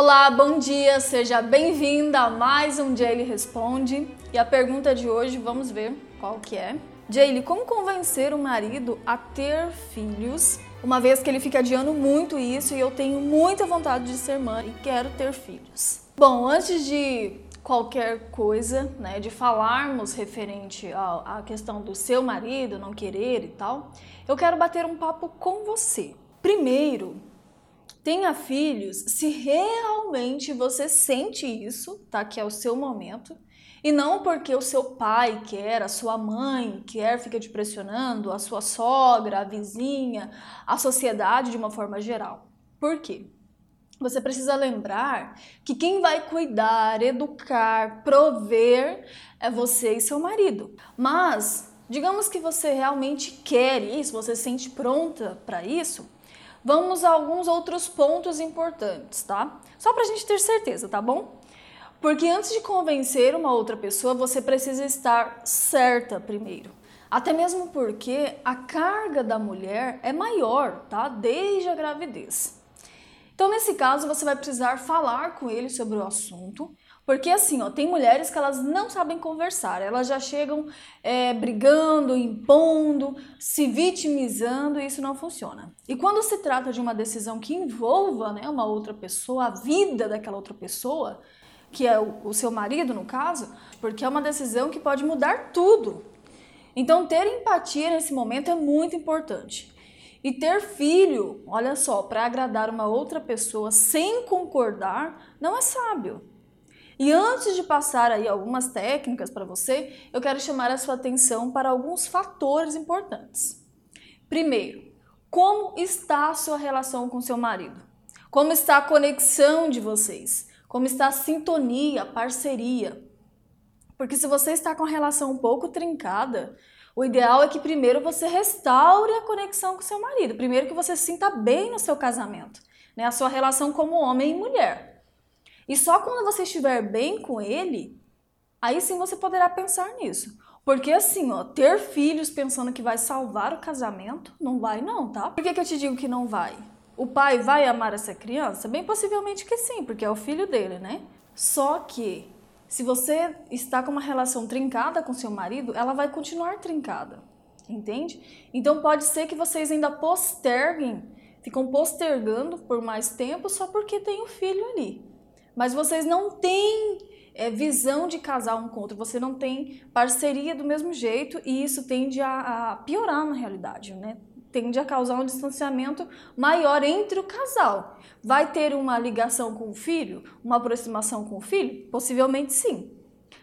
Olá, bom dia, seja bem-vinda a mais um Jaylee Responde. E a pergunta de hoje, vamos ver qual que é. Jaylee, como convencer o marido a ter filhos, uma vez que ele fica adiando muito isso e eu tenho muita vontade de ser mãe e quero ter filhos? Bom, antes de qualquer coisa, né, de falarmos referente à questão do seu marido não querer e tal, eu quero bater um papo com você. Primeiro, tenha filhos se realmente você sente isso, tá? Que é o seu momento. E não porque o seu pai quer, a sua mãe quer, fica te pressionando, a sua sogra, a vizinha, a sociedade de uma forma geral. Por quê? Você precisa lembrar que quem vai cuidar, educar, prover é você e seu marido. Mas, digamos que você realmente quer isso, você se sente pronta para isso, vamos a alguns outros pontos importantes, tá? Só para a gente ter certeza, tá bom? Porque antes de convencer uma outra pessoa, você precisa estar certa primeiro. Até mesmo porque a carga da mulher é maior, tá? Desde a gravidez. Então, nesse caso, você vai precisar falar com ele sobre o assunto, porque assim, ó, tem mulheres que elas não sabem conversar, elas já chegam é, brigando, impondo, se vitimizando e isso não funciona. E quando se trata de uma decisão que envolva né, uma outra pessoa, a vida daquela outra pessoa, que é o, o seu marido no caso, porque é uma decisão que pode mudar tudo. Então, ter empatia nesse momento é muito importante. E ter filho, olha só, para agradar uma outra pessoa sem concordar, não é sábio. E antes de passar aí algumas técnicas para você, eu quero chamar a sua atenção para alguns fatores importantes. Primeiro, como está a sua relação com seu marido? Como está a conexão de vocês? Como está a sintonia, a parceria? Porque se você está com a relação um pouco trincada, o ideal é que primeiro você restaure a conexão com seu marido. Primeiro que você se sinta bem no seu casamento, né? A sua relação como homem e mulher. E só quando você estiver bem com ele, aí sim você poderá pensar nisso. Porque assim, ó, ter filhos pensando que vai salvar o casamento, não vai não, tá? Por que, que eu te digo que não vai? O pai vai amar essa criança? Bem possivelmente que sim, porque é o filho dele, né? Só que se você está com uma relação trincada com seu marido, ela vai continuar trincada, entende? Então pode ser que vocês ainda posterguem, ficam postergando por mais tempo só porque tem o um filho ali mas vocês não têm é, visão de casar um com outro, você não tem parceria do mesmo jeito e isso tende a, a piorar na realidade, né? Tende a causar um distanciamento maior entre o casal. Vai ter uma ligação com o filho, uma aproximação com o filho? Possivelmente sim.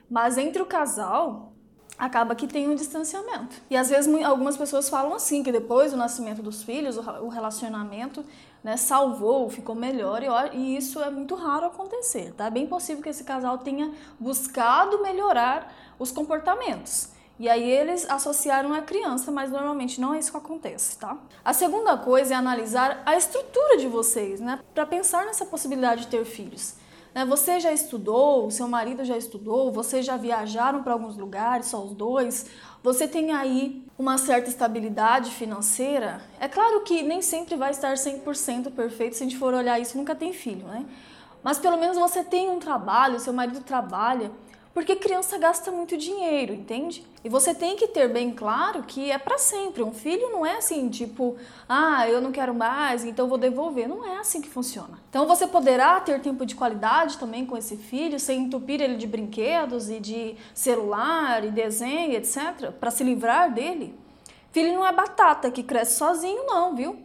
Mas entre o casal, acaba que tem um distanciamento. E às vezes algumas pessoas falam assim, que depois do nascimento dos filhos, o relacionamento né, salvou, ficou melhor, e, isso é muito raro acontecer, tá? É bem possível que esse casal tenha buscado melhorar os comportamentos. E aí eles associaram a criança, mas normalmente não é isso que acontece, tá? A segunda coisa é analisar a estrutura de vocês, né? Para pensar nessa possibilidade de ter filhos. Né? Você já estudou, seu marido já estudou, vocês já viajaram para alguns lugares, só os dois, você tem aí uma certa estabilidade financeira. É claro que nem sempre vai estar 100% perfeito, se a gente for olhar isso, nunca tem filho, né? Mas pelo menos você tem um trabalho, seu marido trabalha, porque criança gasta muito dinheiro, entende? E você tem que ter bem claro que é para sempre. Um filho não é assim, tipo, ah, eu não quero mais, então vou devolver. Não é assim que funciona. Então você poderá ter tempo de qualidade também com esse filho, sem entupir ele de brinquedos e de celular e desenho, etc, para se livrar dele. Filho não é batata que cresce sozinho, não, viu?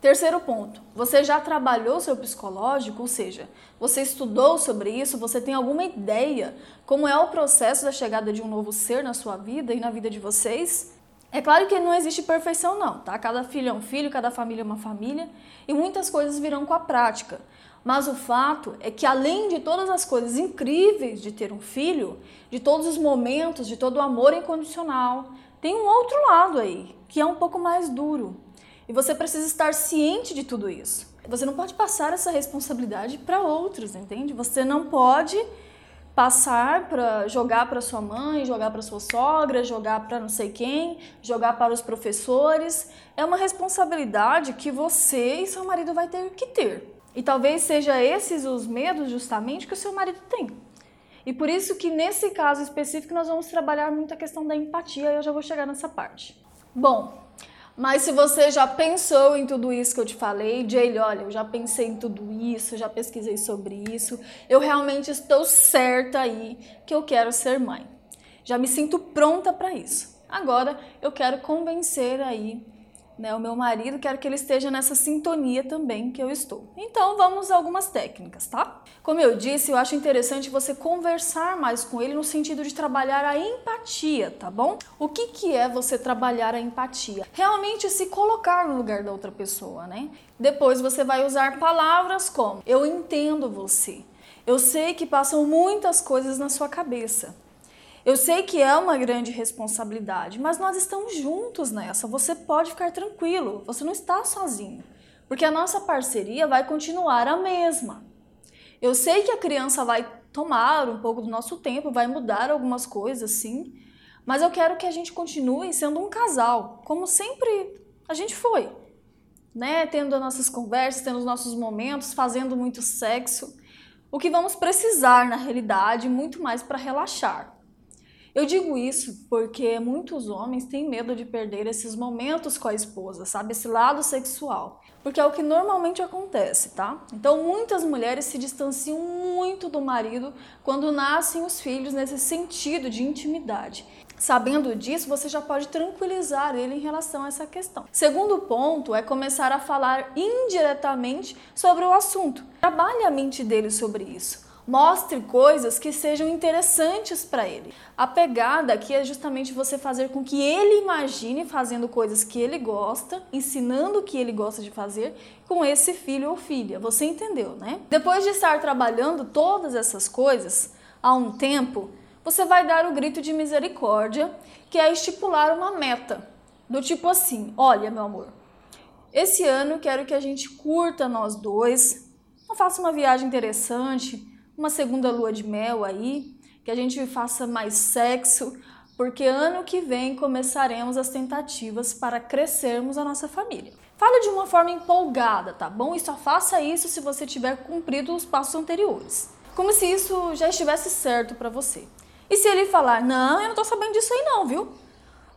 Terceiro ponto, você já trabalhou seu psicológico, ou seja, você estudou sobre isso, você tem alguma ideia como é o processo da chegada de um novo ser na sua vida e na vida de vocês? É claro que não existe perfeição não, tá? Cada filho é um filho, cada família é uma família e muitas coisas virão com a prática. Mas o fato é que além de todas as coisas incríveis de ter um filho, de todos os momentos, de todo o amor incondicional, tem um outro lado aí, que é um pouco mais duro, e você precisa estar ciente de tudo isso. Você não pode passar essa responsabilidade para outros, entende? Você não pode passar para jogar para sua mãe, jogar para sua sogra, jogar para não sei quem, jogar para os professores. É uma responsabilidade que você e seu marido vai ter que ter. E talvez seja esses os medos justamente que o seu marido tem. E por isso que nesse caso específico nós vamos trabalhar muito a questão da empatia e eu já vou chegar nessa parte. Bom, mas se você já pensou em tudo isso que eu te falei, Jaylee, olha, eu já pensei em tudo isso, já pesquisei sobre isso, eu realmente estou certa aí que eu quero ser mãe. Já me sinto pronta para isso. Agora eu quero convencer aí né, o meu marido, quero que ele esteja nessa sintonia também que eu estou. Então vamos a algumas técnicas, tá? Como eu disse, eu acho interessante você conversar mais com ele no sentido de trabalhar a empatia, tá bom? O que, que é você trabalhar a empatia? Realmente se colocar no lugar da outra pessoa, né? Depois você vai usar palavras como eu entendo você. Eu sei que passam muitas coisas na sua cabeça. Eu sei que é uma grande responsabilidade, mas nós estamos juntos nessa. Você pode ficar tranquilo, você não está sozinho, porque a nossa parceria vai continuar a mesma. Eu sei que a criança vai tomar um pouco do nosso tempo, vai mudar algumas coisas, sim, mas eu quero que a gente continue sendo um casal, como sempre a gente foi, né? Tendo as nossas conversas, tendo os nossos momentos, fazendo muito sexo. O que vamos precisar na realidade, muito mais para relaxar. Eu digo isso porque muitos homens têm medo de perder esses momentos com a esposa, sabe? Esse lado sexual. Porque é o que normalmente acontece, tá? Então, muitas mulheres se distanciam muito do marido quando nascem os filhos nesse sentido de intimidade. Sabendo disso, você já pode tranquilizar ele em relação a essa questão. Segundo ponto é começar a falar indiretamente sobre o assunto. Trabalhe a mente dele sobre isso. Mostre coisas que sejam interessantes para ele. A pegada aqui é justamente você fazer com que ele imagine fazendo coisas que ele gosta, ensinando o que ele gosta de fazer com esse filho ou filha. Você entendeu, né? Depois de estar trabalhando todas essas coisas há um tempo, você vai dar o grito de misericórdia, que é estipular uma meta. Do tipo assim: olha, meu amor, esse ano quero que a gente curta nós dois, faça uma viagem interessante uma segunda lua de mel aí, que a gente faça mais sexo, porque ano que vem começaremos as tentativas para crescermos a nossa família. Fale de uma forma empolgada, tá bom? E só faça isso se você tiver cumprido os passos anteriores. Como se isso já estivesse certo para você. E se ele falar, não, eu não tô sabendo disso aí não, viu?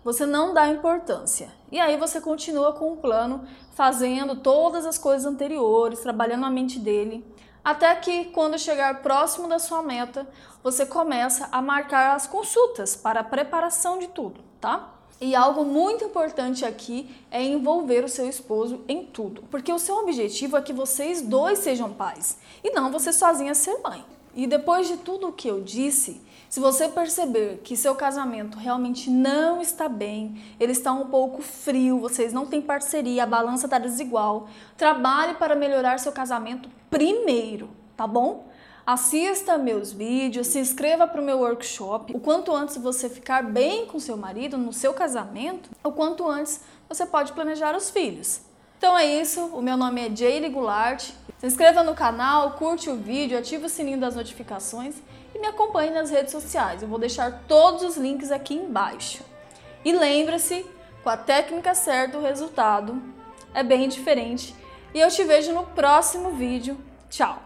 Você não dá importância. E aí você continua com o plano, fazendo todas as coisas anteriores, trabalhando a mente dele, até que, quando chegar próximo da sua meta, você começa a marcar as consultas para a preparação de tudo, tá? E algo muito importante aqui é envolver o seu esposo em tudo, porque o seu objetivo é que vocês dois sejam pais e não você sozinha ser mãe. E depois de tudo o que eu disse, se você perceber que seu casamento realmente não está bem, ele está um pouco frio, vocês não têm parceria, a balança está desigual, trabalhe para melhorar seu casamento primeiro, tá bom? Assista meus vídeos, se inscreva para o meu workshop. O quanto antes você ficar bem com seu marido no seu casamento, o quanto antes você pode planejar os filhos. Então é isso, o meu nome é Jaylee Goulart. Se inscreva no canal, curte o vídeo, ative o sininho das notificações e me acompanhe nas redes sociais. Eu vou deixar todos os links aqui embaixo. E lembre-se, com a técnica certa o resultado é bem diferente. E eu te vejo no próximo vídeo. Tchau!